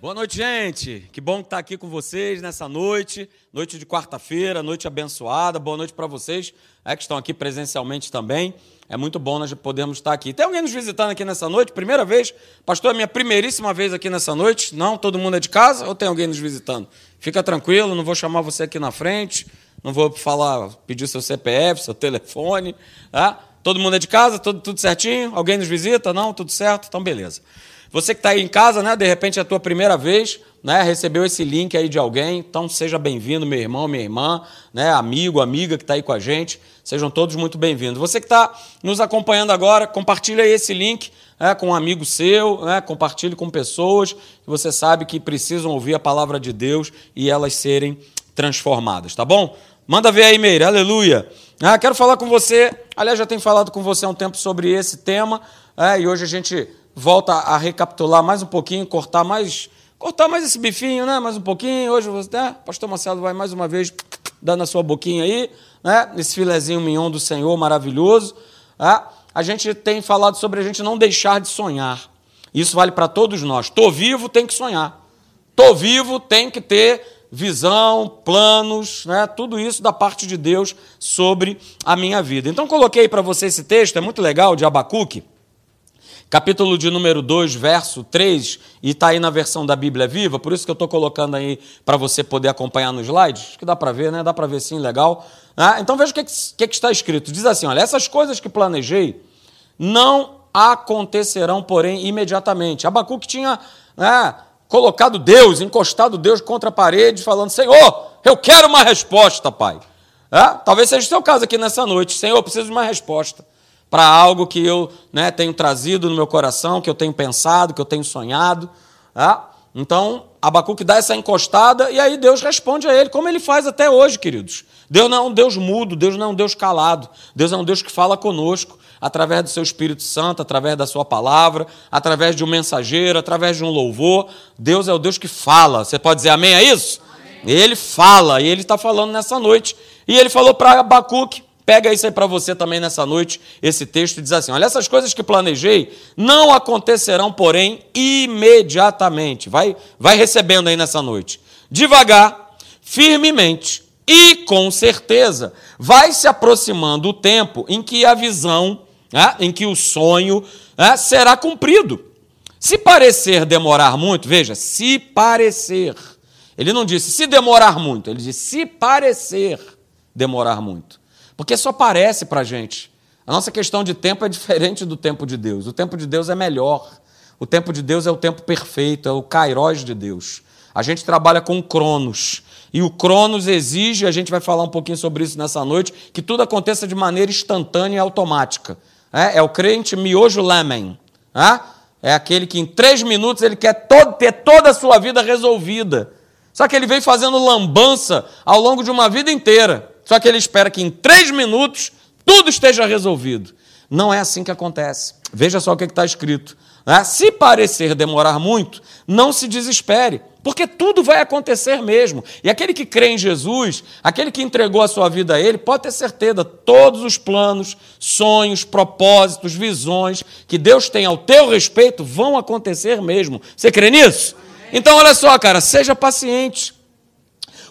Boa noite, gente. Que bom estar aqui com vocês nessa noite, noite de quarta-feira, noite abençoada. Boa noite para vocês é, que estão aqui presencialmente também. É muito bom nós podermos estar aqui. Tem alguém nos visitando aqui nessa noite? Primeira vez? Pastor, é minha primeiríssima vez aqui nessa noite. Não? Todo mundo é de casa ou tem alguém nos visitando? Fica tranquilo, não vou chamar você aqui na frente, não vou falar, pedir seu CPF, seu telefone. Tá? Todo mundo é de casa? Tudo, tudo certinho? Alguém nos visita? Não? Tudo certo? Então, beleza. Você que está aí em casa, né? De repente é a tua primeira vez, né? Recebeu esse link aí de alguém, então seja bem-vindo, meu irmão, minha irmã, né? Amigo, amiga que está aí com a gente, sejam todos muito bem-vindos. Você que está nos acompanhando agora, compartilha aí esse link né? com um amigo seu, né? Compartilhe com pessoas que você sabe que precisam ouvir a palavra de Deus e elas serem transformadas, tá bom? Manda ver aí, Meire, aleluia. Ah, quero falar com você, aliás, já tenho falado com você há um tempo sobre esse tema, é, e hoje a gente volta a recapitular mais um pouquinho, cortar mais, cortar mais esse bifinho, né? Mais um pouquinho. Hoje, né? Pastor Marcelo vai mais uma vez dando a sua boquinha aí, né? Esse filezinho mignon do Senhor maravilhoso. Né? A gente tem falado sobre a gente não deixar de sonhar. Isso vale para todos nós. Tô vivo, tem que sonhar. Tô vivo, tem que ter visão, planos, né? tudo isso da parte de Deus sobre a minha vida. Então coloquei para você esse texto, é muito legal, de Abacuque capítulo de número 2, verso 3, e está aí na versão da Bíblia Viva, por isso que eu estou colocando aí para você poder acompanhar no slide. Acho que dá para ver, né? Dá para ver sim, legal. Ah, então veja o que, que, que está escrito. Diz assim: olha, essas coisas que planejei não acontecerão, porém, imediatamente. Abacuque tinha né, colocado Deus, encostado Deus contra a parede, falando: Senhor, eu quero uma resposta, Pai. É, talvez seja o seu caso aqui nessa noite. Senhor, eu preciso de uma resposta para algo que eu né, tenho trazido no meu coração, que eu tenho pensado, que eu tenho sonhado. Tá? Então, Abacuque dá essa encostada e aí Deus responde a ele, como ele faz até hoje, queridos. Deus não é um Deus mudo, Deus não é um Deus calado, Deus é um Deus que fala conosco através do seu Espírito Santo, através da sua palavra, através de um mensageiro, através de um louvor. Deus é o Deus que fala. Você pode dizer amém a isso? Amém. Ele fala, e ele está falando nessa noite. E ele falou para Abacuque, Pega isso aí para você também nessa noite, esse texto diz assim: Olha, essas coisas que planejei não acontecerão, porém, imediatamente. Vai, vai recebendo aí nessa noite. Devagar, firmemente e com certeza, vai se aproximando o tempo em que a visão, né, em que o sonho né, será cumprido. Se parecer demorar muito, veja, se parecer. Ele não disse se demorar muito, ele disse se parecer demorar muito. Porque só parece para a gente. A nossa questão de tempo é diferente do tempo de Deus. O tempo de Deus é melhor. O tempo de Deus é o tempo perfeito, é o kairos de Deus. A gente trabalha com cronos. E o cronos exige, a gente vai falar um pouquinho sobre isso nessa noite, que tudo aconteça de maneira instantânea e automática. É, é o crente miojo lemen. É? é aquele que em três minutos ele quer todo, ter toda a sua vida resolvida. Só que ele vem fazendo lambança ao longo de uma vida inteira. Só que ele espera que em três minutos tudo esteja resolvido. Não é assim que acontece. Veja só o que está escrito. Né? Se parecer demorar muito, não se desespere, porque tudo vai acontecer mesmo. E aquele que crê em Jesus, aquele que entregou a sua vida a Ele, pode ter certeza, todos os planos, sonhos, propósitos, visões que Deus tem ao teu respeito vão acontecer mesmo. Você crê nisso? Então, olha só, cara, seja paciente.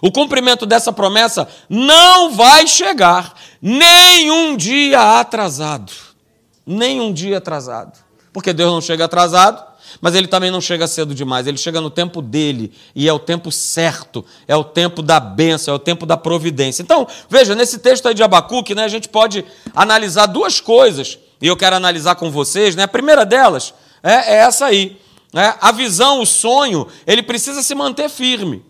O cumprimento dessa promessa não vai chegar nenhum dia atrasado. Nenhum dia atrasado. Porque Deus não chega atrasado, mas ele também não chega cedo demais. Ele chega no tempo dele e é o tempo certo, é o tempo da bênção, é o tempo da providência. Então, veja, nesse texto aí de Abacuque, né, a gente pode analisar duas coisas, e eu quero analisar com vocês. Né? A primeira delas é, é essa aí. Né? A visão, o sonho, ele precisa se manter firme.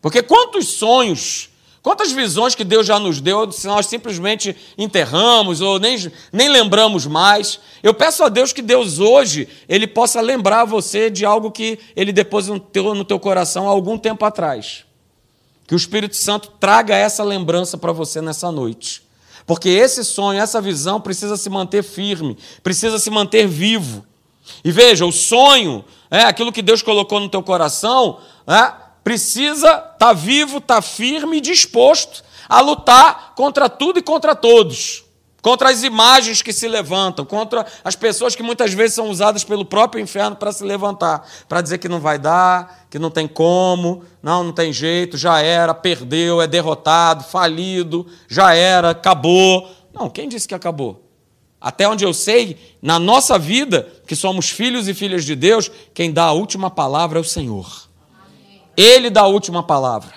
Porque quantos sonhos, quantas visões que Deus já nos deu, se nós simplesmente enterramos ou nem, nem lembramos mais. Eu peço a Deus que Deus hoje ele possa lembrar você de algo que ele depositou no teu coração há algum tempo atrás. Que o Espírito Santo traga essa lembrança para você nessa noite. Porque esse sonho, essa visão precisa se manter firme, precisa se manter vivo. E veja, o sonho, é aquilo que Deus colocou no teu coração, é, precisa estar tá vivo, estar tá firme e disposto a lutar contra tudo e contra todos. contra as imagens que se levantam, contra as pessoas que muitas vezes são usadas pelo próprio inferno para se levantar, para dizer que não vai dar, que não tem como, não, não tem jeito, já era, perdeu, é derrotado, falido, já era, acabou. Não, quem disse que acabou? Até onde eu sei, na nossa vida, que somos filhos e filhas de Deus, quem dá a última palavra é o Senhor. Ele dá a última palavra.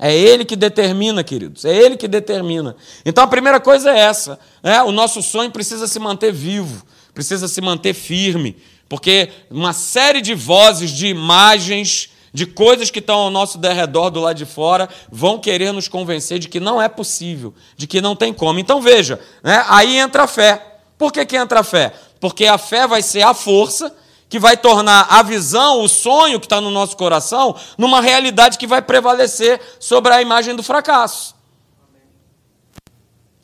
É Ele que determina, queridos. É Ele que determina. Então a primeira coisa é essa: né? o nosso sonho precisa se manter vivo, precisa se manter firme, porque uma série de vozes, de imagens, de coisas que estão ao nosso derredor do lado de fora vão querer nos convencer de que não é possível, de que não tem como. Então veja, né? aí entra a fé. Por que, que entra a fé? Porque a fé vai ser a força que vai tornar a visão, o sonho que está no nosso coração, numa realidade que vai prevalecer sobre a imagem do fracasso.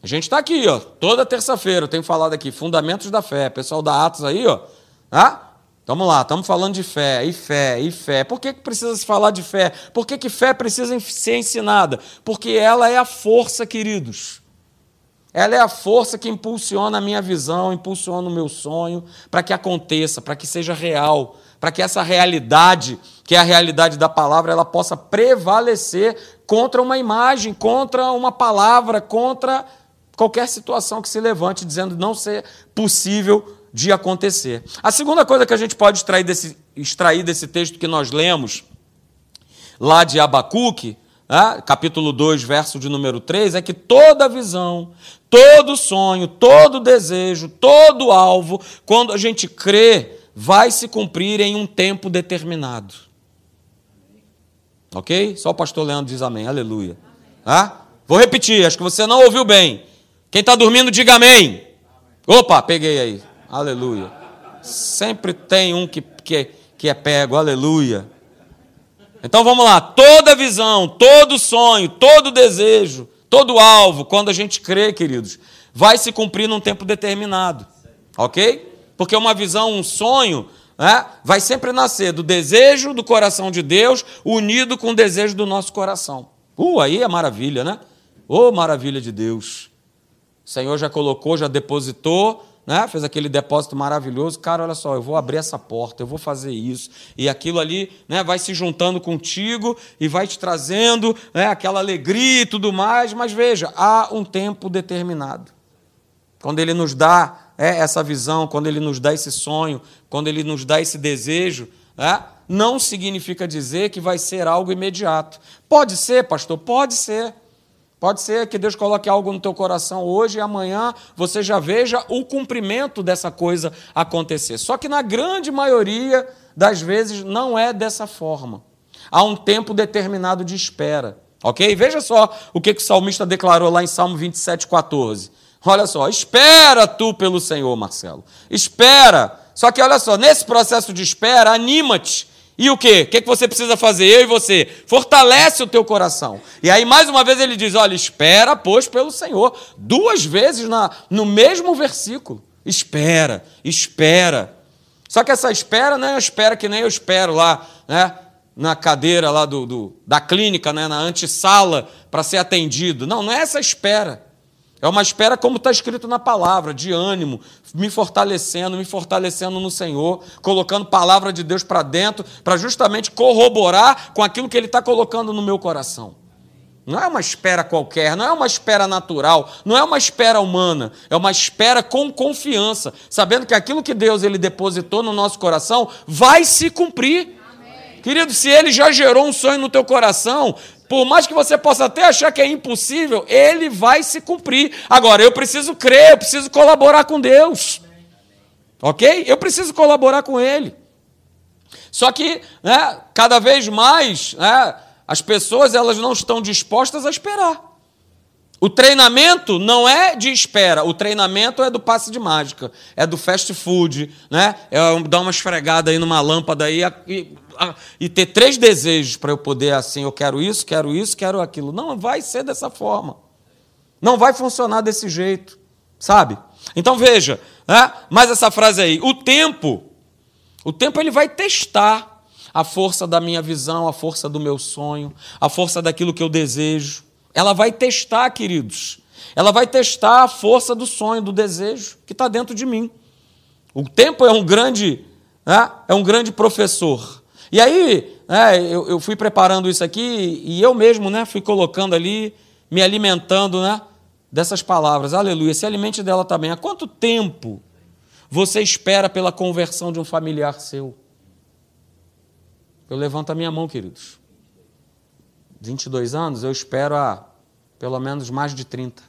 A gente está aqui, ó, toda terça-feira, eu tenho falado aqui, fundamentos da fé. Pessoal da Atos aí, ó. Tá? Vamos lá, estamos falando de fé, e fé, e fé. Por que, que precisa se falar de fé? Por que, que fé precisa ser ensinada? Porque ela é a força, queridos. Ela é a força que impulsiona a minha visão, impulsiona o meu sonho, para que aconteça, para que seja real, para que essa realidade, que é a realidade da palavra, ela possa prevalecer contra uma imagem, contra uma palavra, contra qualquer situação que se levante dizendo não ser possível de acontecer. A segunda coisa que a gente pode extrair desse, extrair desse texto que nós lemos, lá de Abacuque, capítulo 2, verso de número 3, é que toda visão, todo sonho, todo desejo, todo alvo, quando a gente crê, vai se cumprir em um tempo determinado. Ok? Só o pastor Leandro diz amém. Aleluia. Ah? Vou repetir, acho que você não ouviu bem. Quem está dormindo, diga amém. Opa, peguei aí. Aleluia. Sempre tem um que, que, que é pego. Aleluia. Então vamos lá. Toda visão, todo sonho, todo desejo, todo alvo, quando a gente crê, queridos, vai se cumprir num tempo determinado. Ok? Porque uma visão, um sonho, né, vai sempre nascer do desejo do coração de Deus unido com o desejo do nosso coração. Uh, aí é maravilha, né? Ô, oh, maravilha de Deus. O Senhor já colocou, já depositou né? fez aquele depósito maravilhoso. Cara, olha só, eu vou abrir essa porta, eu vou fazer isso. E aquilo ali né, vai se juntando contigo e vai te trazendo né, aquela alegria e tudo mais. Mas veja, há um tempo determinado. Quando Ele nos dá é, essa visão, quando Ele nos dá esse sonho, quando Ele nos dá esse desejo, né, não significa dizer que vai ser algo imediato. Pode ser, pastor, pode ser. Pode ser que Deus coloque algo no teu coração hoje e amanhã você já veja o cumprimento dessa coisa acontecer. Só que na grande maioria das vezes não é dessa forma. Há um tempo determinado de espera. Ok? Veja só o que, que o salmista declarou lá em Salmo 27, 14. Olha só, espera tu pelo Senhor, Marcelo. Espera. Só que olha só, nesse processo de espera, anima-te e o quê? O que você precisa fazer? Eu e você. Fortalece o teu coração. E aí, mais uma vez, ele diz: olha, espera, pois, pelo Senhor. Duas vezes na, no mesmo versículo. Espera, espera. Só que essa espera não é espera que nem eu espero lá, né? Na cadeira lá do, do da clínica, né? na antessala, para ser atendido. Não, não é essa espera. É uma espera como está escrito na palavra, de ânimo, me fortalecendo, me fortalecendo no Senhor, colocando palavra de Deus para dentro, para justamente corroborar com aquilo que Ele está colocando no meu coração. Não é uma espera qualquer, não é uma espera natural, não é uma espera humana, é uma espera com confiança, sabendo que aquilo que Deus ele depositou no nosso coração vai se cumprir. Querido, se ele já gerou um sonho no teu coração, por mais que você possa até achar que é impossível, ele vai se cumprir. Agora, eu preciso crer, eu preciso colaborar com Deus. Ok? Eu preciso colaborar com Ele. Só que, né, cada vez mais, né, as pessoas elas não estão dispostas a esperar. O treinamento não é de espera, o treinamento é do passe de mágica, é do fast food, né? É dar uma esfregada aí numa lâmpada aí e, e ter três desejos para eu poder assim, eu quero isso, quero isso, quero aquilo. Não vai ser dessa forma. Não vai funcionar desse jeito, sabe? Então veja, né? mais essa frase aí, o tempo, o tempo ele vai testar a força da minha visão, a força do meu sonho, a força daquilo que eu desejo. Ela vai testar, queridos. Ela vai testar a força do sonho, do desejo que está dentro de mim. O tempo é um grande, né, é um grande professor. E aí, né, eu, eu, fui preparando isso aqui e eu mesmo né, fui colocando ali, me alimentando né, dessas palavras. Aleluia. Se alimente dela também. Há quanto tempo você espera pela conversão de um familiar seu? Eu levanto a minha mão, queridos. 22 anos, eu espero há pelo menos mais de 30.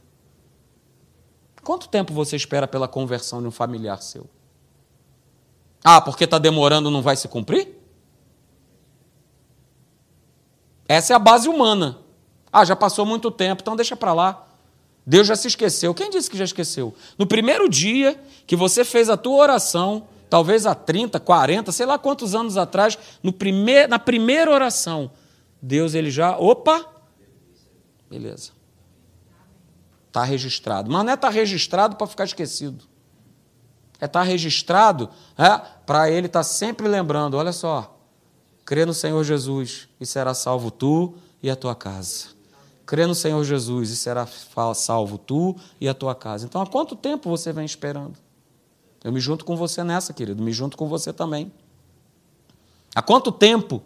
Quanto tempo você espera pela conversão de um familiar seu? Ah, porque está demorando, não vai se cumprir? Essa é a base humana. Ah, já passou muito tempo, então deixa para lá. Deus já se esqueceu. Quem disse que já esqueceu? No primeiro dia que você fez a tua oração, talvez há 30, 40, sei lá quantos anos atrás, no primeir, na primeira oração, Deus ele já, opa, beleza. Está registrado. Mas não é estar tá registrado para ficar esquecido. É estar tá registrado é, para ele estar tá sempre lembrando: olha só, crê no Senhor Jesus e será salvo tu e a tua casa. Crê no Senhor Jesus e será salvo tu e a tua casa. Então, há quanto tempo você vem esperando? Eu me junto com você nessa, querido, me junto com você também. Há quanto tempo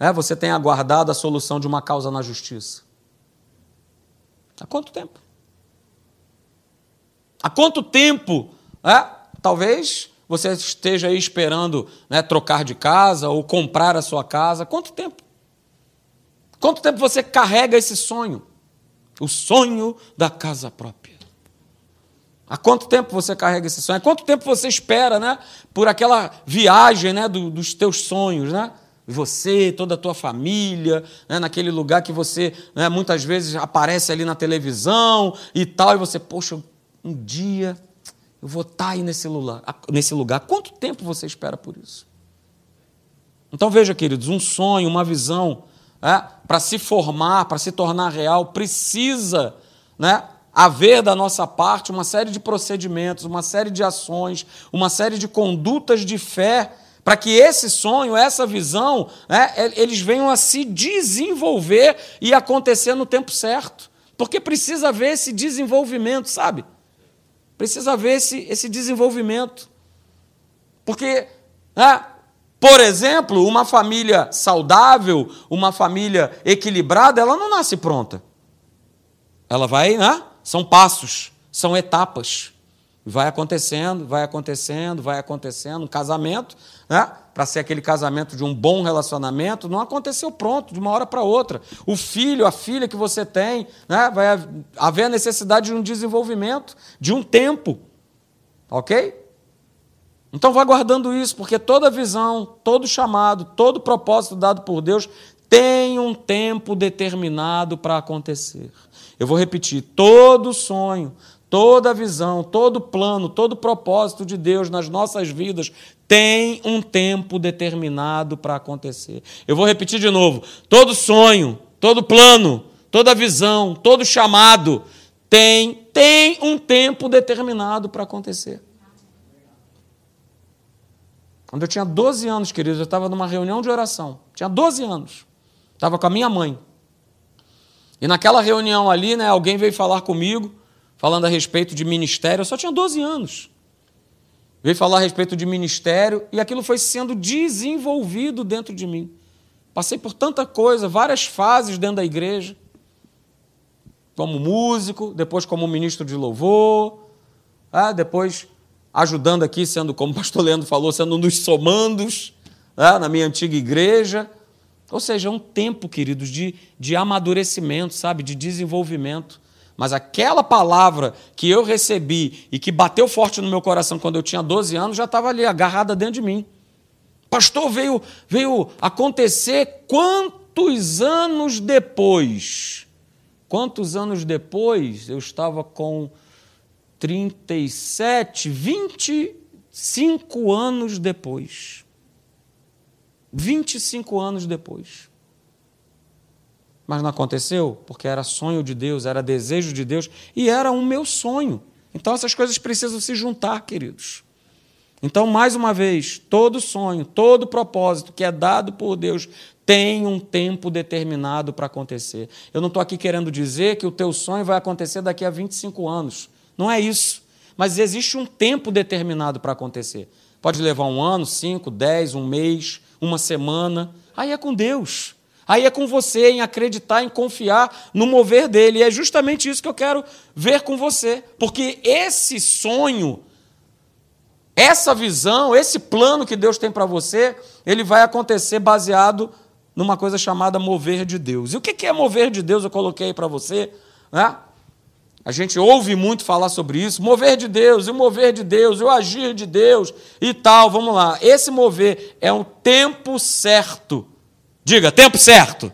é, você tem aguardado a solução de uma causa na justiça? Há quanto tempo? Há quanto tempo é, talvez você esteja aí esperando né, trocar de casa ou comprar a sua casa. Quanto tempo? Quanto tempo você carrega esse sonho? O sonho da casa própria. Há quanto tempo você carrega esse sonho? Há quanto tempo você espera né, por aquela viagem né, do, dos teus sonhos? Né? Você, toda a tua família, né, naquele lugar que você né, muitas vezes aparece ali na televisão e tal, e você, poxa, um dia eu vou estar tá aí nesse lugar. Nesse lugar. Quanto tempo você espera por isso? Então veja, queridos, um sonho, uma visão, é, para se formar, para se tornar real, precisa né, haver da nossa parte uma série de procedimentos, uma série de ações, uma série de condutas de fé, para que esse sonho, essa visão, né, eles venham a se desenvolver e acontecer no tempo certo. Porque precisa haver esse desenvolvimento, sabe? Precisa haver esse, esse desenvolvimento. Porque, né, por exemplo, uma família saudável, uma família equilibrada, ela não nasce pronta. Ela vai, né? São passos, são etapas. Vai acontecendo, vai acontecendo, vai acontecendo. Um casamento, né? para ser aquele casamento de um bom relacionamento, não aconteceu pronto, de uma hora para outra. O filho, a filha que você tem, né? vai haver a necessidade de um desenvolvimento, de um tempo. Ok? Então vá guardando isso, porque toda visão, todo chamado, todo propósito dado por Deus tem um tempo determinado para acontecer. Eu vou repetir: todo sonho, toda visão, todo plano, todo propósito de Deus nas nossas vidas tem um tempo determinado para acontecer. Eu vou repetir de novo: todo sonho, todo plano, toda visão, todo chamado tem, tem um tempo determinado para acontecer. Quando eu tinha 12 anos, queridos, eu estava numa reunião de oração. Tinha 12 anos. Estava com a minha mãe. E naquela reunião ali, né, alguém veio falar comigo, falando a respeito de ministério. Eu só tinha 12 anos veio falar a respeito de ministério e aquilo foi sendo desenvolvido dentro de mim. Passei por tanta coisa, várias fases dentro da igreja, como músico, depois como ministro de louvor, ah, depois ajudando aqui, sendo, como o pastor Leandro falou, sendo um dos somandos ah, na minha antiga igreja. Ou seja, um tempo, queridos, de, de amadurecimento, sabe, de desenvolvimento. Mas aquela palavra que eu recebi e que bateu forte no meu coração quando eu tinha 12 anos já estava ali agarrada dentro de mim. Pastor, veio, veio acontecer quantos anos depois? Quantos anos depois? Eu estava com 37, 25 anos depois. 25 anos depois mas não aconteceu porque era sonho de Deus, era desejo de Deus e era um meu sonho. Então essas coisas precisam se juntar, queridos. Então, mais uma vez, todo sonho, todo propósito que é dado por Deus tem um tempo determinado para acontecer. Eu não estou aqui querendo dizer que o teu sonho vai acontecer daqui a 25 anos. Não é isso. Mas existe um tempo determinado para acontecer. Pode levar um ano, cinco, dez, um mês, uma semana. Aí é com Deus. Aí é com você em acreditar, em confiar no mover dele. E é justamente isso que eu quero ver com você. Porque esse sonho, essa visão, esse plano que Deus tem para você, ele vai acontecer baseado numa coisa chamada mover de Deus. E o que é mover de Deus? Eu coloquei para você. Né? A gente ouve muito falar sobre isso, mover de Deus, e o mover de Deus, e o agir de Deus e tal. Vamos lá. Esse mover é um tempo certo Diga, tempo certo.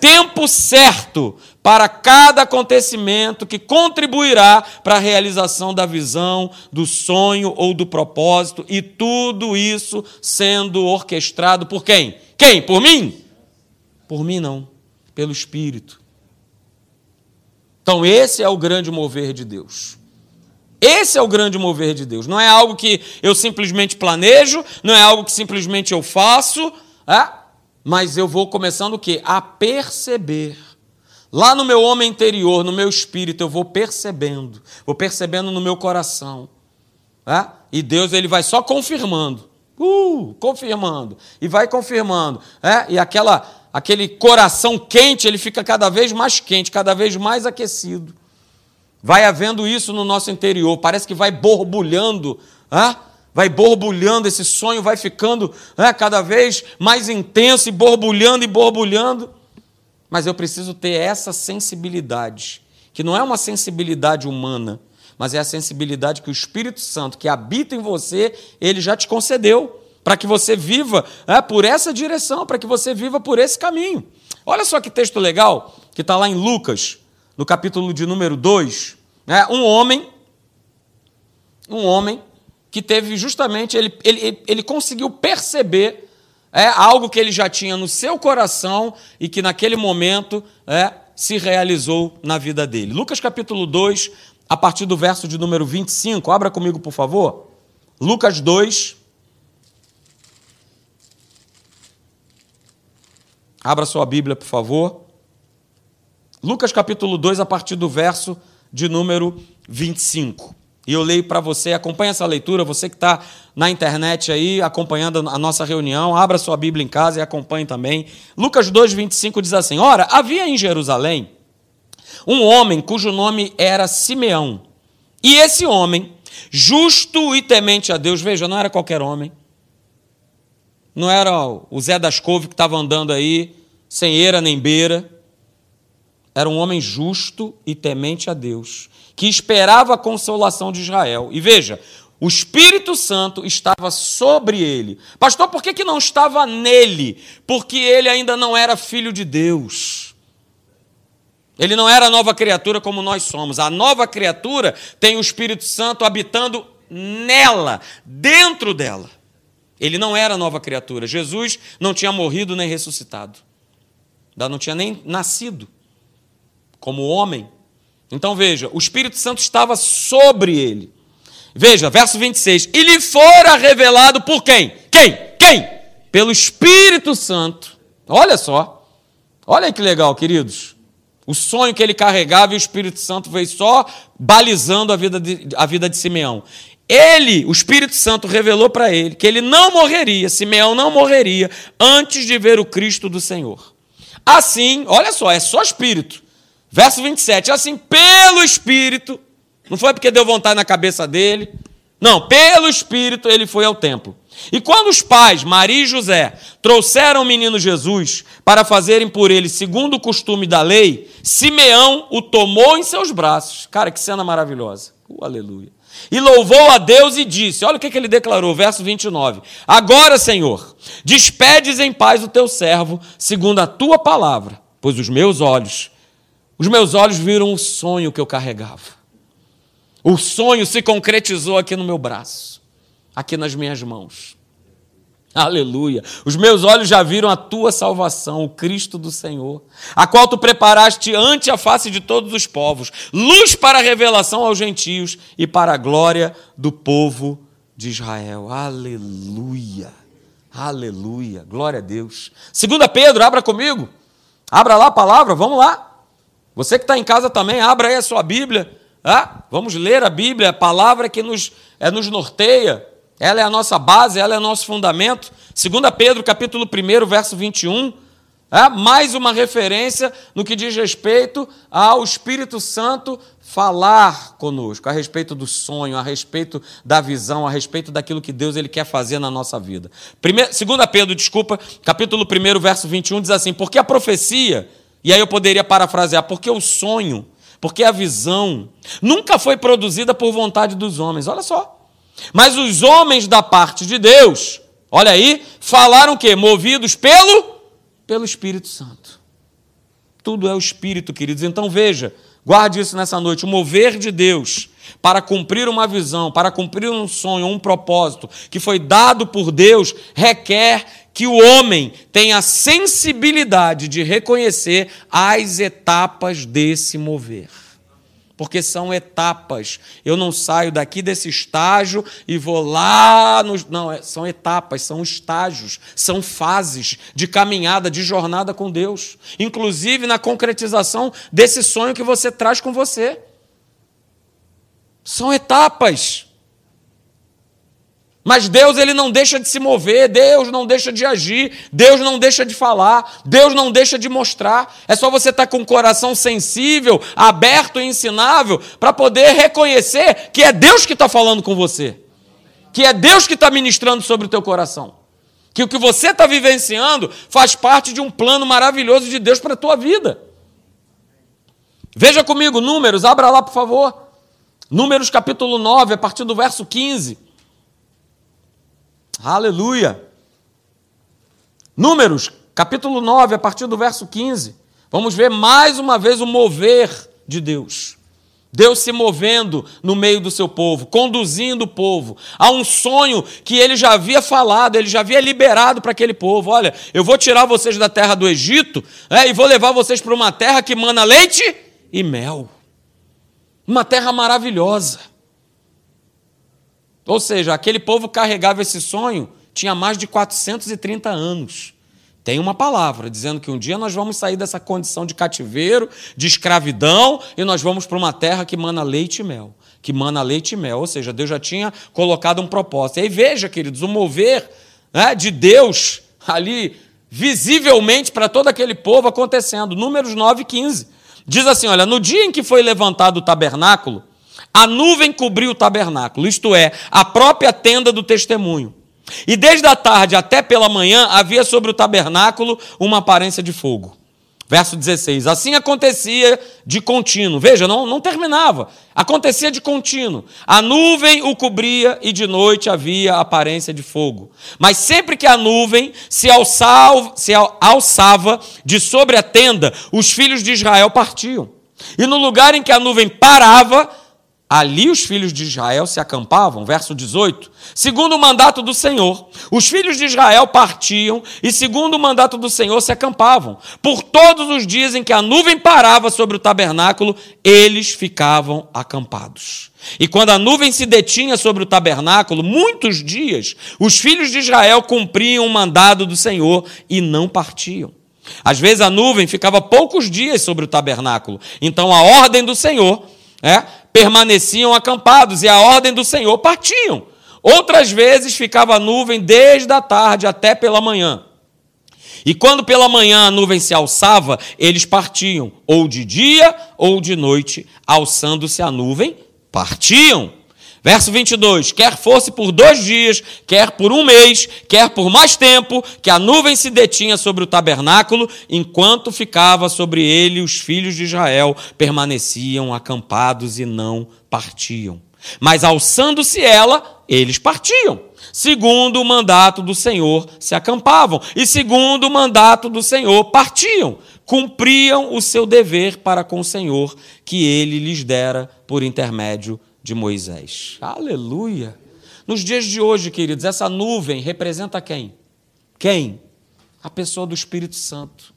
Tempo certo para cada acontecimento que contribuirá para a realização da visão, do sonho ou do propósito, e tudo isso sendo orquestrado por quem? Quem? Por mim? Por mim não, pelo Espírito. Então, esse é o grande mover de Deus. Esse é o grande mover de Deus. Não é algo que eu simplesmente planejo, não é algo que simplesmente eu faço. É? Mas eu vou começando o quê? A perceber. Lá no meu homem interior, no meu espírito, eu vou percebendo, vou percebendo no meu coração. É? E Deus ele vai só confirmando, uh, confirmando, e vai confirmando. É? E aquela, aquele coração quente, ele fica cada vez mais quente, cada vez mais aquecido. Vai havendo isso no nosso interior, parece que vai borbulhando. É? Vai borbulhando, esse sonho vai ficando né, cada vez mais intenso e borbulhando e borbulhando. Mas eu preciso ter essa sensibilidade, que não é uma sensibilidade humana, mas é a sensibilidade que o Espírito Santo, que habita em você, ele já te concedeu, para que você viva né, por essa direção, para que você viva por esse caminho. Olha só que texto legal, que está lá em Lucas, no capítulo de número 2. Né, um homem, um homem que teve justamente, ele, ele, ele conseguiu perceber é, algo que ele já tinha no seu coração e que naquele momento é, se realizou na vida dele. Lucas capítulo 2, a partir do verso de número 25, abra comigo, por favor. Lucas 2. Abra sua Bíblia, por favor. Lucas capítulo 2, a partir do verso de número 25. E eu leio para você, acompanha essa leitura, você que está na internet aí, acompanhando a nossa reunião, abra sua Bíblia em casa e acompanhe também. Lucas 2, 25 diz assim: Ora, havia em Jerusalém um homem cujo nome era Simeão. E esse homem, justo e temente a Deus, veja, não era qualquer homem. Não era o Zé das Couve que estava andando aí, sem eira nem beira. Era um homem justo e temente a Deus que esperava a consolação de Israel. E veja, o Espírito Santo estava sobre ele. Pastor, por que, que não estava nele? Porque ele ainda não era filho de Deus. Ele não era nova criatura como nós somos. A nova criatura tem o Espírito Santo habitando nela, dentro dela. Ele não era nova criatura. Jesus não tinha morrido nem ressuscitado. Não tinha nem nascido como homem. Então veja, o Espírito Santo estava sobre ele. Veja, verso 26. E lhe fora revelado por quem? Quem? Quem? Pelo Espírito Santo. Olha só. Olha que legal, queridos. O sonho que ele carregava e o Espírito Santo veio só balizando a vida de, a vida de Simeão. Ele, o Espírito Santo, revelou para ele que ele não morreria, Simeão não morreria, antes de ver o Cristo do Senhor. Assim, olha só, é só Espírito. Verso 27, assim, pelo Espírito, não foi porque deu vontade na cabeça dele, não, pelo Espírito ele foi ao templo. E quando os pais, Maria e José, trouxeram o menino Jesus para fazerem por ele segundo o costume da lei, Simeão o tomou em seus braços. Cara, que cena maravilhosa. Uh, aleluia. E louvou a Deus e disse: Olha o que, que ele declarou, verso 29. Agora, Senhor, despedes em paz o teu servo, segundo a tua palavra, pois os meus olhos os meus olhos viram o sonho que eu carregava. O sonho se concretizou aqui no meu braço, aqui nas minhas mãos. Aleluia. Os meus olhos já viram a tua salvação, o Cristo do Senhor, a qual tu preparaste ante a face de todos os povos, luz para a revelação aos gentios e para a glória do povo de Israel. Aleluia. Aleluia, glória a Deus. Segunda Pedro, abra comigo. Abra lá a palavra, vamos lá. Você que está em casa também, abra aí a sua Bíblia. Ah, vamos ler a Bíblia, a palavra que nos, é, nos norteia. Ela é a nossa base, ela é o nosso fundamento. Segunda Pedro, capítulo 1, verso 21. É, mais uma referência no que diz respeito ao Espírito Santo falar conosco, a respeito do sonho, a respeito da visão, a respeito daquilo que Deus ele quer fazer na nossa vida. Primeiro, 2 Pedro, desculpa, capítulo 1, verso 21, diz assim: Porque a profecia, e aí eu poderia parafrasear, porque o sonho, porque a visão, nunca foi produzida por vontade dos homens, olha só. Mas os homens da parte de Deus, olha aí, falaram o quê? Movidos pelo pelo Espírito Santo. Tudo é o Espírito, queridos. Então veja, guarde isso nessa noite: o mover de Deus para cumprir uma visão, para cumprir um sonho, um propósito que foi dado por Deus, requer que o homem tenha a sensibilidade de reconhecer as etapas desse mover porque são etapas. Eu não saio daqui desse estágio e vou lá nos. Não, é, são etapas, são estágios, são fases de caminhada, de jornada com Deus. Inclusive na concretização desse sonho que você traz com você. São etapas. Mas Deus ele não deixa de se mover, Deus não deixa de agir, Deus não deixa de falar, Deus não deixa de mostrar. É só você estar com o coração sensível, aberto e ensinável para poder reconhecer que é Deus que está falando com você, que é Deus que está ministrando sobre o teu coração, que o que você está vivenciando faz parte de um plano maravilhoso de Deus para a tua vida. Veja comigo, Números, abra lá por favor. Números capítulo 9, a partir do verso 15. Aleluia. Números, capítulo 9, a partir do verso 15. Vamos ver mais uma vez o mover de Deus. Deus se movendo no meio do seu povo, conduzindo o povo a um sonho que ele já havia falado, ele já havia liberado para aquele povo. Olha, eu vou tirar vocês da terra do Egito é, e vou levar vocês para uma terra que mana leite e mel. Uma terra maravilhosa. Ou seja, aquele povo carregava esse sonho, tinha mais de 430 anos. Tem uma palavra dizendo que um dia nós vamos sair dessa condição de cativeiro, de escravidão, e nós vamos para uma terra que mana leite e mel. Que mana leite e mel. Ou seja, Deus já tinha colocado um propósito. E aí veja, queridos, o mover né, de Deus ali, visivelmente para todo aquele povo acontecendo. Números 9 e 15. Diz assim: olha, no dia em que foi levantado o tabernáculo, a nuvem cobriu o tabernáculo, isto é, a própria tenda do testemunho. E desde a tarde até pela manhã havia sobre o tabernáculo uma aparência de fogo. Verso 16: Assim acontecia de contínuo. Veja, não, não terminava. Acontecia de contínuo. A nuvem o cobria e de noite havia aparência de fogo. Mas sempre que a nuvem se se alçava de sobre a tenda, os filhos de Israel partiam. E no lugar em que a nuvem parava, Ali os filhos de Israel se acampavam, verso 18. Segundo o mandato do Senhor, os filhos de Israel partiam e, segundo o mandato do Senhor, se acampavam. Por todos os dias em que a nuvem parava sobre o tabernáculo, eles ficavam acampados. E quando a nuvem se detinha sobre o tabernáculo, muitos dias, os filhos de Israel cumpriam o mandado do Senhor e não partiam. Às vezes a nuvem ficava poucos dias sobre o tabernáculo. Então a ordem do Senhor é, permaneciam acampados e a ordem do Senhor partiam. Outras vezes ficava a nuvem desde a tarde até pela manhã. E quando pela manhã a nuvem se alçava, eles partiam, ou de dia ou de noite, alçando-se a nuvem, partiam. Verso 22: Quer fosse por dois dias, quer por um mês, quer por mais tempo, que a nuvem se detinha sobre o tabernáculo, enquanto ficava sobre ele os filhos de Israel, permaneciam acampados e não partiam. Mas alçando-se ela, eles partiam. Segundo o mandato do Senhor, se acampavam, e segundo o mandato do Senhor, partiam. Cumpriam o seu dever para com o Senhor, que ele lhes dera por intermédio de Moisés. Aleluia! Nos dias de hoje, queridos, essa nuvem representa quem? Quem? A pessoa do Espírito Santo.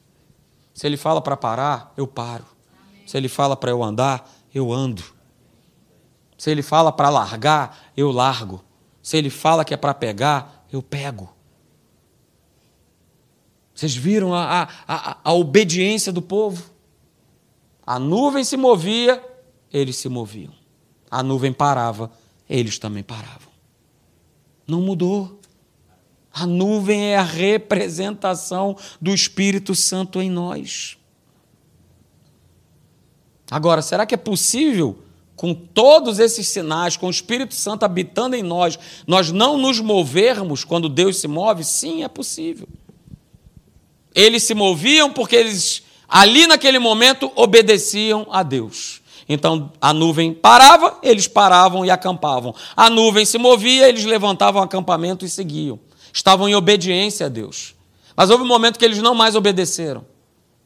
Se ele fala para parar, eu paro. Se ele fala para eu andar, eu ando. Se ele fala para largar, eu largo. Se ele fala que é para pegar, eu pego. Vocês viram a, a, a, a obediência do povo? A nuvem se movia, eles se moviam. A nuvem parava, eles também paravam. Não mudou. A nuvem é a representação do Espírito Santo em nós. Agora, será que é possível, com todos esses sinais, com o Espírito Santo habitando em nós, nós não nos movermos quando Deus se move? Sim, é possível. Eles se moviam porque eles, ali naquele momento, obedeciam a Deus. Então a nuvem parava, eles paravam e acampavam. A nuvem se movia, eles levantavam acampamento e seguiam. Estavam em obediência a Deus. Mas houve um momento que eles não mais obedeceram.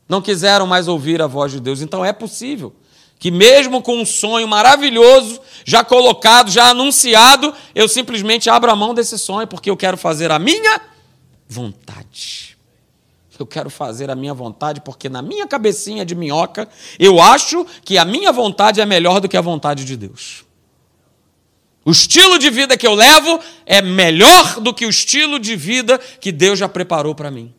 Não quiseram mais ouvir a voz de Deus. Então é possível que, mesmo com um sonho maravilhoso, já colocado, já anunciado, eu simplesmente abra a mão desse sonho, porque eu quero fazer a minha vontade eu quero fazer a minha vontade, porque na minha cabecinha de minhoca, eu acho que a minha vontade é melhor do que a vontade de Deus. O estilo de vida que eu levo é melhor do que o estilo de vida que Deus já preparou para mim.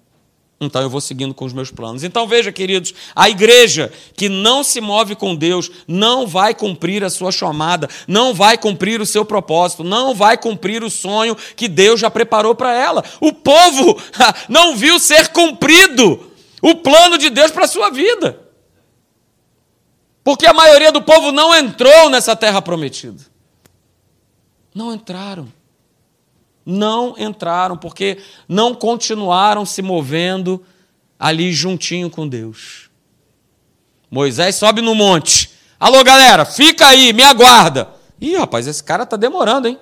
Então eu vou seguindo com os meus planos. Então veja, queridos, a igreja que não se move com Deus não vai cumprir a sua chamada, não vai cumprir o seu propósito, não vai cumprir o sonho que Deus já preparou para ela. O povo não viu ser cumprido o plano de Deus para a sua vida. Porque a maioria do povo não entrou nessa terra prometida. Não entraram não entraram, porque não continuaram se movendo ali juntinho com Deus. Moisés sobe no monte. Alô, galera, fica aí, me aguarda. Ih, rapaz, esse cara está demorando, hein?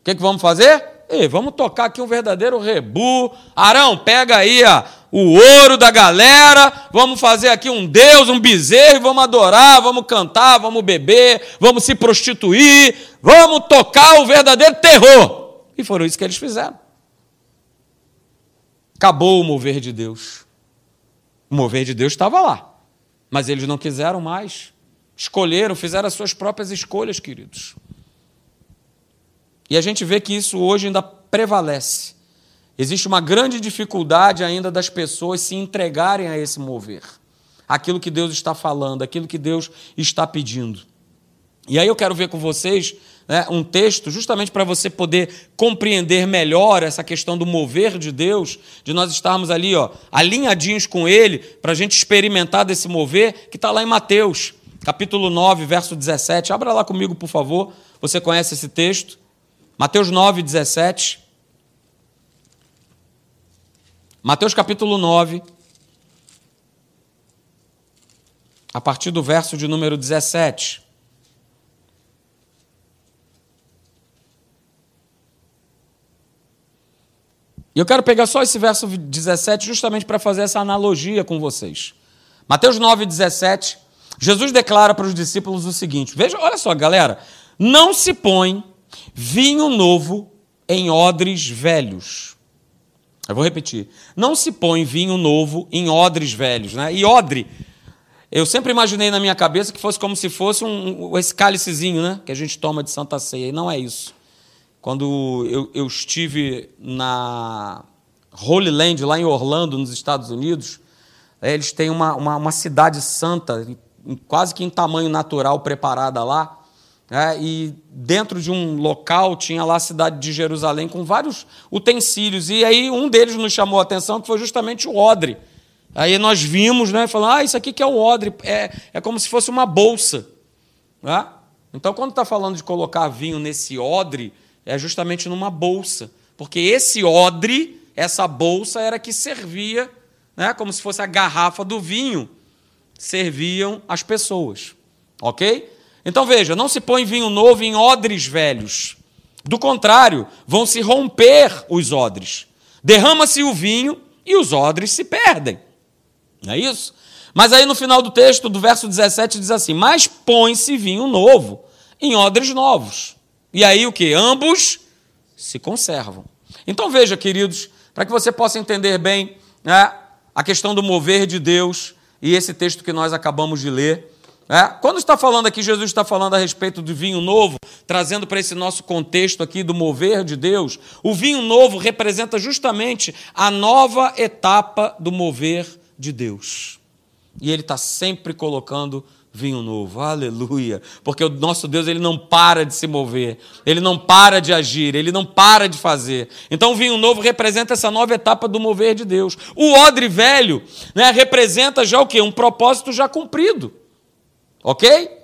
O que, que vamos fazer? Ei, vamos tocar aqui um verdadeiro rebu. Arão, pega aí ó, o ouro da galera, vamos fazer aqui um Deus, um bezerro, vamos adorar, vamos cantar, vamos beber, vamos se prostituir, vamos tocar o verdadeiro terror. E foram isso que eles fizeram. Acabou o mover de Deus. O mover de Deus estava lá. Mas eles não quiseram mais. Escolheram, fizeram as suas próprias escolhas, queridos. E a gente vê que isso hoje ainda prevalece. Existe uma grande dificuldade ainda das pessoas se entregarem a esse mover. Aquilo que Deus está falando, aquilo que Deus está pedindo. E aí eu quero ver com vocês né, um texto justamente para você poder compreender melhor essa questão do mover de Deus, de nós estarmos ali ó, alinhadinhos com Ele, para a gente experimentar desse mover, que está lá em Mateus, capítulo 9, verso 17. Abra lá comigo, por favor. Você conhece esse texto? Mateus 9, 17. Mateus capítulo 9, a partir do verso de número 17. E eu quero pegar só esse verso 17 justamente para fazer essa analogia com vocês. Mateus 9, 17, Jesus declara para os discípulos o seguinte: veja, olha só, galera, não se põe vinho novo em odres velhos. Eu vou repetir. Não se põe vinho novo em odres velhos. Né? E odre, eu sempre imaginei na minha cabeça que fosse como se fosse um, esse cálicezinho né? que a gente toma de Santa Ceia. E não é isso. Quando eu, eu estive na Holy Land, lá em Orlando, nos Estados Unidos, é, eles têm uma, uma, uma, cidade santa, quase que em tamanho natural, preparada lá. É, e dentro de um local tinha lá a cidade de Jerusalém com vários utensílios. E aí um deles nos chamou a atenção, que foi justamente o odre. Aí nós vimos, né, falando, ah, isso aqui que é o odre, é, é como se fosse uma bolsa. Né? Então, quando está falando de colocar vinho nesse odre, é justamente numa bolsa, porque esse odre, essa bolsa era que servia, né, como se fosse a garrafa do vinho, serviam as pessoas, ok? Então veja, não se põe vinho novo em odres velhos. Do contrário, vão se romper os odres. Derrama-se o vinho e os odres se perdem. Não é isso? Mas aí no final do texto, do verso 17, diz assim: Mas põe-se vinho novo em odres novos. E aí o que? Ambos se conservam. Então veja, queridos, para que você possa entender bem né, a questão do mover de Deus e esse texto que nós acabamos de ler, É? Quando está falando aqui, Jesus está falando a respeito do vinho novo, trazendo para esse nosso contexto aqui do mover de Deus, o vinho novo representa justamente a nova etapa do mover de Deus. E ele está sempre colocando vinho novo. Aleluia. Porque o nosso Deus, ele não para de se mover, ele não para de agir, ele não para de fazer. Então o vinho novo representa essa nova etapa do mover de Deus. O odre velho, né, representa já o quê? Um propósito já cumprido. OK?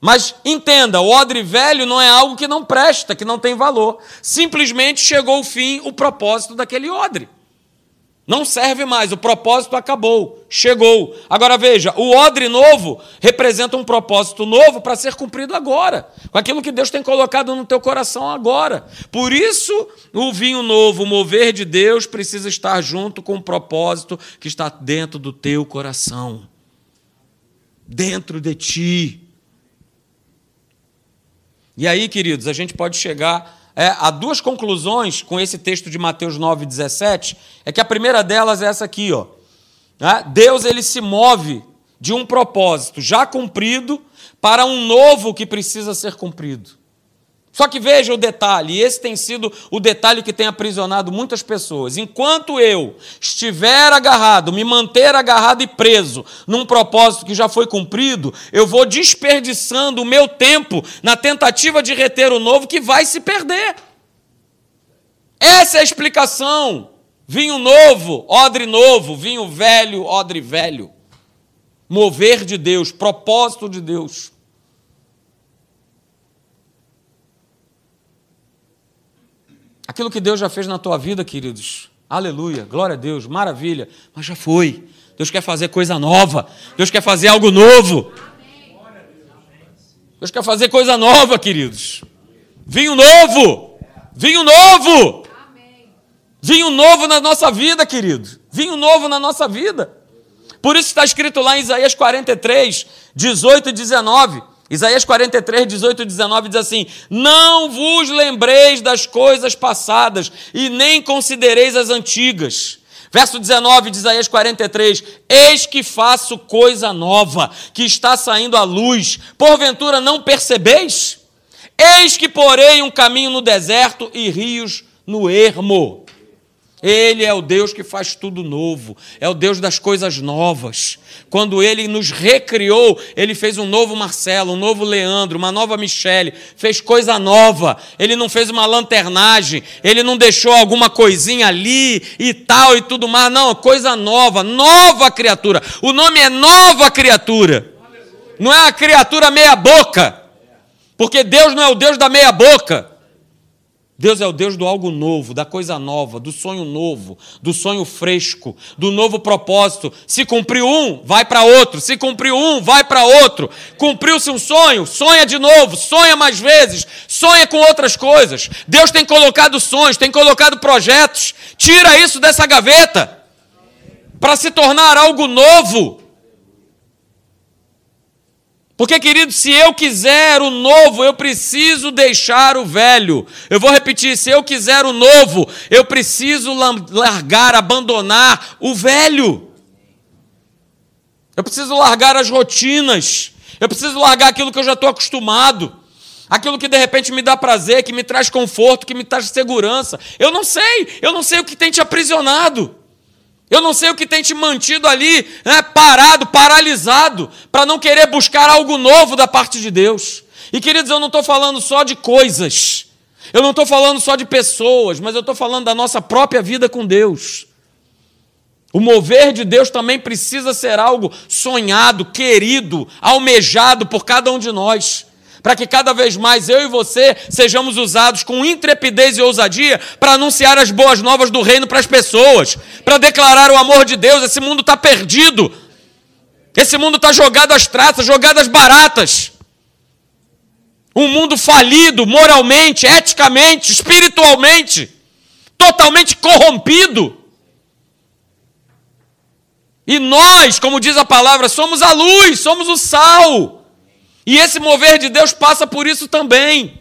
Mas entenda, o odre velho não é algo que não presta, que não tem valor. Simplesmente chegou o fim, o propósito daquele odre. Não serve mais, o propósito acabou, chegou. Agora veja, o odre novo representa um propósito novo para ser cumprido agora, com aquilo que Deus tem colocado no teu coração agora. Por isso, o vinho novo, o mover de Deus, precisa estar junto com o propósito que está dentro do teu coração, dentro de ti. E aí, queridos, a gente pode chegar é, há duas conclusões com esse texto de Mateus 9, 17. É que a primeira delas é essa aqui, ó. Né? Deus ele se move de um propósito já cumprido para um novo que precisa ser cumprido. Só que veja o detalhe, e esse tem sido o detalhe que tem aprisionado muitas pessoas. Enquanto eu estiver agarrado, me manter agarrado e preso num propósito que já foi cumprido, eu vou desperdiçando o meu tempo na tentativa de reter o novo que vai se perder. Essa é a explicação. Vinho novo, odre novo, vinho velho, odre velho. Mover de Deus, propósito de Deus. Aquilo que Deus já fez na tua vida, queridos. Aleluia, glória a Deus, maravilha, mas já foi. Deus quer fazer coisa nova. Deus quer fazer algo novo. Deus quer fazer coisa nova, queridos. Vinho novo. Vinho novo. Vinho novo na nossa vida, querido. Vinho novo na nossa vida. Por isso está escrito lá em Isaías 43, 18 e 19. Isaías 43, 18 e 19 diz assim: Não vos lembreis das coisas passadas e nem considereis as antigas. Verso 19 de Isaías 43: Eis que faço coisa nova, que está saindo à luz, porventura não percebeis? Eis que porei um caminho no deserto e rios no ermo. Ele é o Deus que faz tudo novo, é o Deus das coisas novas. Quando ele nos recriou, ele fez um novo Marcelo, um novo Leandro, uma nova Michele, fez coisa nova. Ele não fez uma lanternagem, ele não deixou alguma coisinha ali e tal e tudo mais. Não, coisa nova, nova criatura. O nome é nova criatura. Não é a criatura meia-boca. Porque Deus não é o Deus da meia-boca. Deus é o Deus do algo novo, da coisa nova, do sonho novo, do sonho fresco, do novo propósito. Se cumpriu um, vai para outro. Se cumpriu um, vai para outro. Cumpriu-se um sonho, sonha de novo, sonha mais vezes, sonha com outras coisas. Deus tem colocado sonhos, tem colocado projetos. Tira isso dessa gaveta para se tornar algo novo. Porque, querido, se eu quiser o novo, eu preciso deixar o velho. Eu vou repetir: se eu quiser o novo, eu preciso largar, abandonar o velho. Eu preciso largar as rotinas. Eu preciso largar aquilo que eu já estou acostumado. Aquilo que de repente me dá prazer, que me traz conforto, que me traz segurança. Eu não sei, eu não sei o que tem te aprisionado. Eu não sei o que tem te mantido ali, né, parado, paralisado, para não querer buscar algo novo da parte de Deus. E queridos, eu não estou falando só de coisas, eu não estou falando só de pessoas, mas eu estou falando da nossa própria vida com Deus. O mover de Deus também precisa ser algo sonhado, querido, almejado por cada um de nós para que cada vez mais eu e você sejamos usados com intrepidez e ousadia para anunciar as boas novas do reino para as pessoas, para declarar o amor de Deus. Esse mundo está perdido, esse mundo está jogado às traças, jogado às baratas. Um mundo falido moralmente, eticamente, espiritualmente, totalmente corrompido. E nós, como diz a palavra, somos a luz, somos o sal. E esse mover de Deus passa por isso também.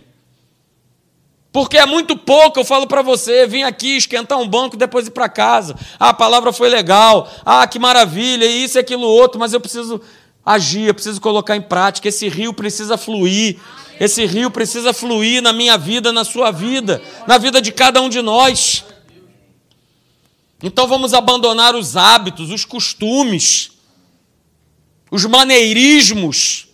Porque é muito pouco, eu falo para você, vim aqui esquentar um banco depois ir para casa. Ah, a palavra foi legal. Ah, que maravilha, isso e aquilo outro, mas eu preciso agir, eu preciso colocar em prática. Esse rio precisa fluir. Esse rio precisa fluir na minha vida, na sua vida, na vida de cada um de nós. Então vamos abandonar os hábitos, os costumes, os maneirismos,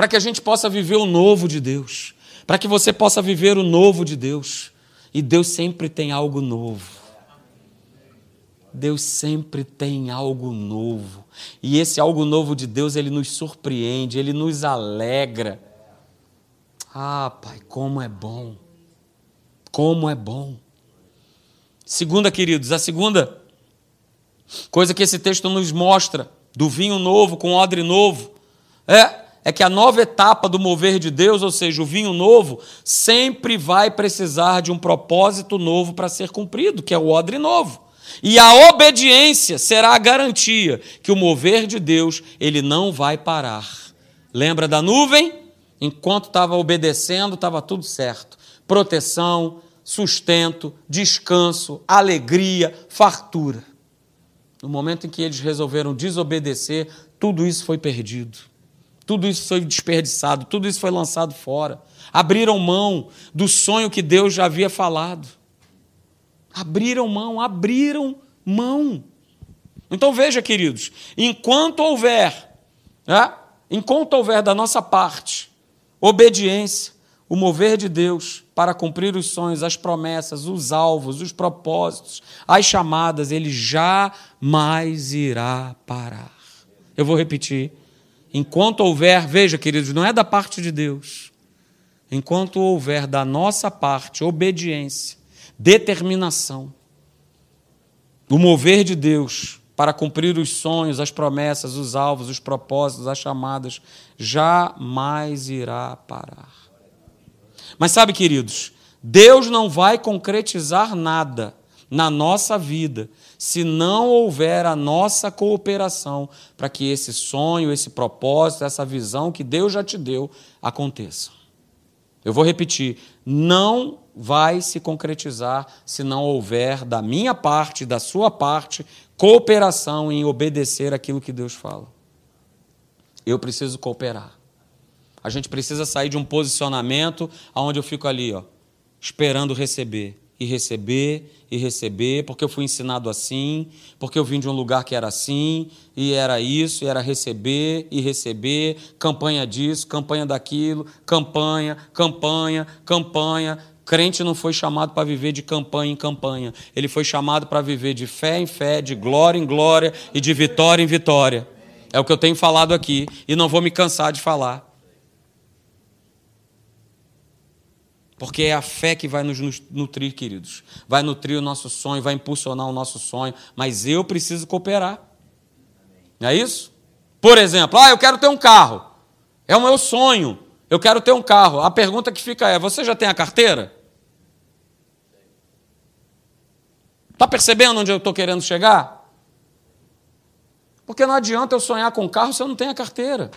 para que a gente possa viver o novo de Deus, para que você possa viver o novo de Deus. E Deus sempre tem algo novo. Deus sempre tem algo novo. E esse algo novo de Deus, ele nos surpreende, ele nos alegra. Ah, Pai, como é bom. Como é bom. Segunda, queridos, a segunda coisa que esse texto nos mostra do vinho novo com odre novo é é que a nova etapa do mover de Deus, ou seja, o vinho novo, sempre vai precisar de um propósito novo para ser cumprido, que é o odre novo. E a obediência será a garantia que o mover de Deus, ele não vai parar. Lembra da nuvem? Enquanto estava obedecendo, estava tudo certo. Proteção, sustento, descanso, alegria, fartura. No momento em que eles resolveram desobedecer, tudo isso foi perdido. Tudo isso foi desperdiçado, tudo isso foi lançado fora. Abriram mão do sonho que Deus já havia falado. Abriram mão, abriram mão. Então veja, queridos, enquanto houver, né, enquanto houver da nossa parte obediência, o mover de Deus para cumprir os sonhos, as promessas, os alvos, os propósitos, as chamadas, ele jamais irá parar. Eu vou repetir. Enquanto houver, veja, queridos, não é da parte de Deus. Enquanto houver da nossa parte obediência, determinação, o mover de Deus para cumprir os sonhos, as promessas, os alvos, os propósitos, as chamadas, jamais irá parar. Mas sabe, queridos, Deus não vai concretizar nada na nossa vida se não houver a nossa cooperação para que esse sonho, esse propósito, essa visão que Deus já te deu aconteça. Eu vou repetir: não vai se concretizar se não houver da minha parte, da sua parte, cooperação em obedecer aquilo que Deus fala. Eu preciso cooperar. A gente precisa sair de um posicionamento onde eu fico ali, ó, esperando receber e receber e receber, porque eu fui ensinado assim, porque eu vim de um lugar que era assim, e era isso, e era receber e receber, campanha disso, campanha daquilo, campanha, campanha, campanha. Crente não foi chamado para viver de campanha em campanha, ele foi chamado para viver de fé em fé, de glória em glória e de vitória em vitória. É o que eu tenho falado aqui e não vou me cansar de falar. Porque é a fé que vai nos nutrir, queridos. Vai nutrir o nosso sonho, vai impulsionar o nosso sonho. Mas eu preciso cooperar. Não é isso? Por exemplo, ah, eu quero ter um carro. É o meu sonho. Eu quero ter um carro. A pergunta que fica é: você já tem a carteira? Está percebendo onde eu estou querendo chegar? Porque não adianta eu sonhar com um carro se eu não tenho a carteira.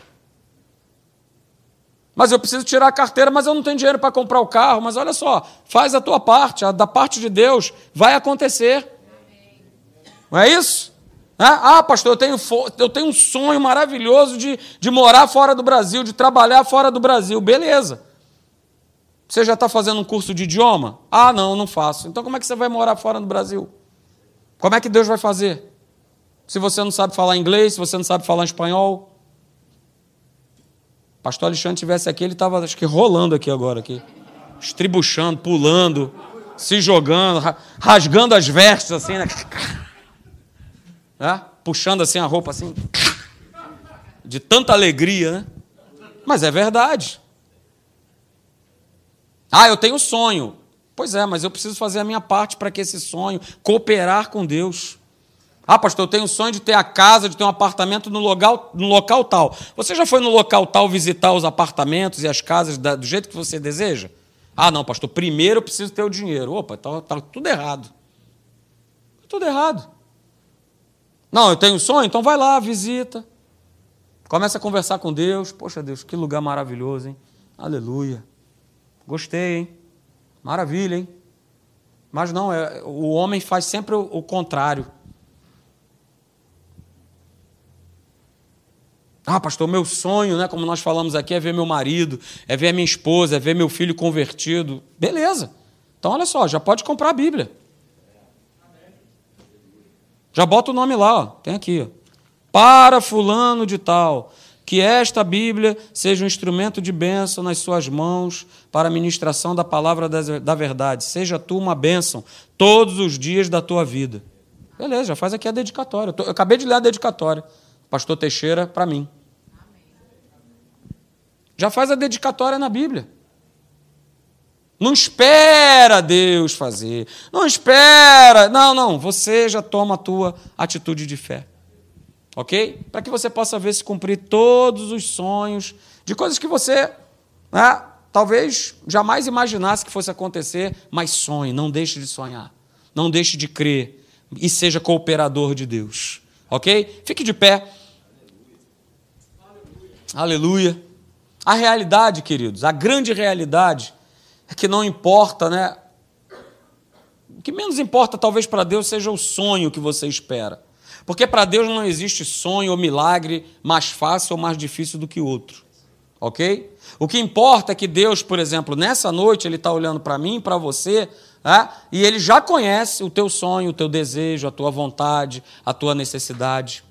Mas eu preciso tirar a carteira, mas eu não tenho dinheiro para comprar o carro. Mas olha só, faz a tua parte, a da parte de Deus vai acontecer. Não é isso? Ah, pastor, eu tenho, eu tenho um sonho maravilhoso de, de morar fora do Brasil, de trabalhar fora do Brasil. Beleza. Você já está fazendo um curso de idioma? Ah, não, não faço. Então como é que você vai morar fora do Brasil? Como é que Deus vai fazer? Se você não sabe falar inglês, se você não sabe falar espanhol, pastor Alexandre tivesse aqui, ele estava, acho que, rolando aqui agora, aqui. Estribuchando, pulando, se jogando, rasgando as vestes, assim, né? É? Puxando assim a roupa, assim. De tanta alegria, né? Mas é verdade. Ah, eu tenho sonho. Pois é, mas eu preciso fazer a minha parte para que esse sonho, cooperar com Deus. Ah, pastor, eu tenho o sonho de ter a casa, de ter um apartamento no local, no local tal. Você já foi no local tal visitar os apartamentos e as casas da, do jeito que você deseja? Ah, não, pastor, primeiro eu preciso ter o dinheiro. Opa, está tá tudo errado. Tá tudo errado. Não, eu tenho um sonho, então vai lá, visita. Começa a conversar com Deus. Poxa, Deus, que lugar maravilhoso, hein? Aleluia. Gostei, hein? Maravilha, hein? Mas não, é, o homem faz sempre o, o contrário. Ah, pastor, meu sonho, né, como nós falamos aqui, é ver meu marido, é ver minha esposa, é ver meu filho convertido. Beleza. Então, olha só, já pode comprar a Bíblia. Já bota o nome lá, ó. tem aqui. Ó. Para fulano de tal, que esta Bíblia seja um instrumento de bênção nas suas mãos para a ministração da palavra da verdade. Seja tu uma bênção todos os dias da tua vida. Beleza, já faz aqui a dedicatória. Eu acabei de ler a dedicatória. Pastor Teixeira, para mim. Já faz a dedicatória na Bíblia. Não espera Deus fazer. Não espera. Não, não. Você já toma a tua atitude de fé. Ok? Para que você possa ver se cumprir todos os sonhos de coisas que você né, talvez jamais imaginasse que fosse acontecer, mas sonhe, não deixe de sonhar. Não deixe de crer e seja cooperador de Deus. Ok? Fique de pé. Aleluia. A realidade, queridos, a grande realidade é que não importa, né? O que menos importa, talvez, para Deus seja o sonho que você espera. Porque para Deus não existe sonho ou milagre mais fácil ou mais difícil do que outro. Ok? O que importa é que Deus, por exemplo, nessa noite, Ele está olhando para mim, para você, né? e Ele já conhece o teu sonho, o teu desejo, a tua vontade, a tua necessidade.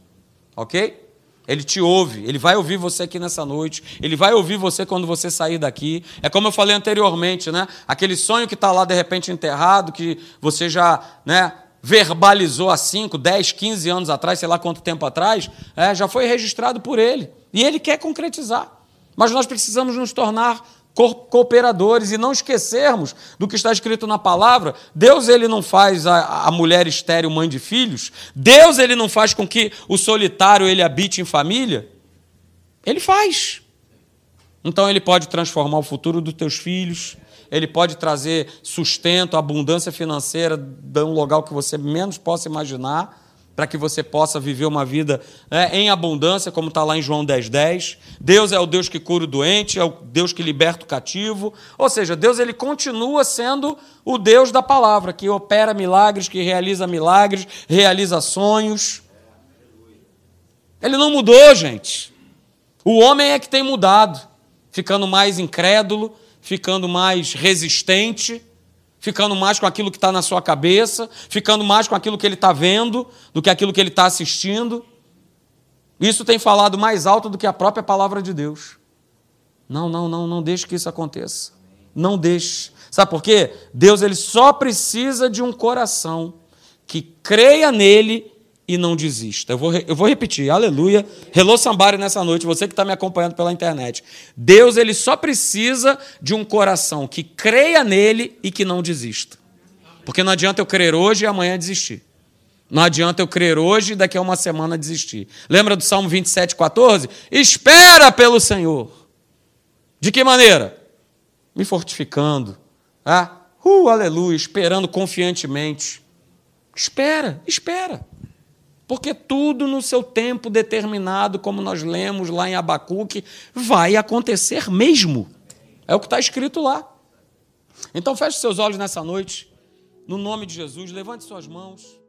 Ok? Ele te ouve, ele vai ouvir você aqui nessa noite, ele vai ouvir você quando você sair daqui. É como eu falei anteriormente, né? Aquele sonho que está lá de repente enterrado, que você já né, verbalizou há 5, 10, 15 anos atrás, sei lá quanto tempo atrás, é, já foi registrado por ele. E ele quer concretizar. Mas nós precisamos nos tornar cooperadores e não esquecermos do que está escrito na palavra. Deus ele não faz a, a, mulher estéril mãe de filhos. Deus ele não faz com que o solitário ele habite em família. Ele faz. Então ele pode transformar o futuro dos teus filhos. Ele pode trazer sustento, abundância financeira de um lugar que você menos possa imaginar para que você possa viver uma vida né, em abundância, como está lá em João 10,10. 10. Deus é o Deus que cura o doente, é o Deus que liberta o cativo. Ou seja, Deus ele continua sendo o Deus da palavra, que opera milagres, que realiza milagres, realiza sonhos. Ele não mudou, gente. O homem é que tem mudado, ficando mais incrédulo, ficando mais resistente ficando mais com aquilo que está na sua cabeça, ficando mais com aquilo que ele está vendo do que aquilo que ele está assistindo. Isso tem falado mais alto do que a própria palavra de Deus. Não, não, não, não deixe que isso aconteça. Não deixe. Sabe por quê? Deus ele só precisa de um coração que creia nele e não desista. Eu vou, eu vou repetir, aleluia. Hello Sambari nessa noite, você que está me acompanhando pela internet. Deus ele só precisa de um coração que creia nele e que não desista. Porque não adianta eu crer hoje e amanhã desistir. Não adianta eu crer hoje e daqui a uma semana desistir. Lembra do Salmo 27, 14? Espera pelo Senhor. De que maneira? Me fortificando. Ah, uh, aleluia, esperando confiantemente. Espera, espera. Porque tudo no seu tempo determinado, como nós lemos lá em Abacuque, vai acontecer mesmo. É o que está escrito lá. Então feche seus olhos nessa noite, no nome de Jesus, levante suas mãos.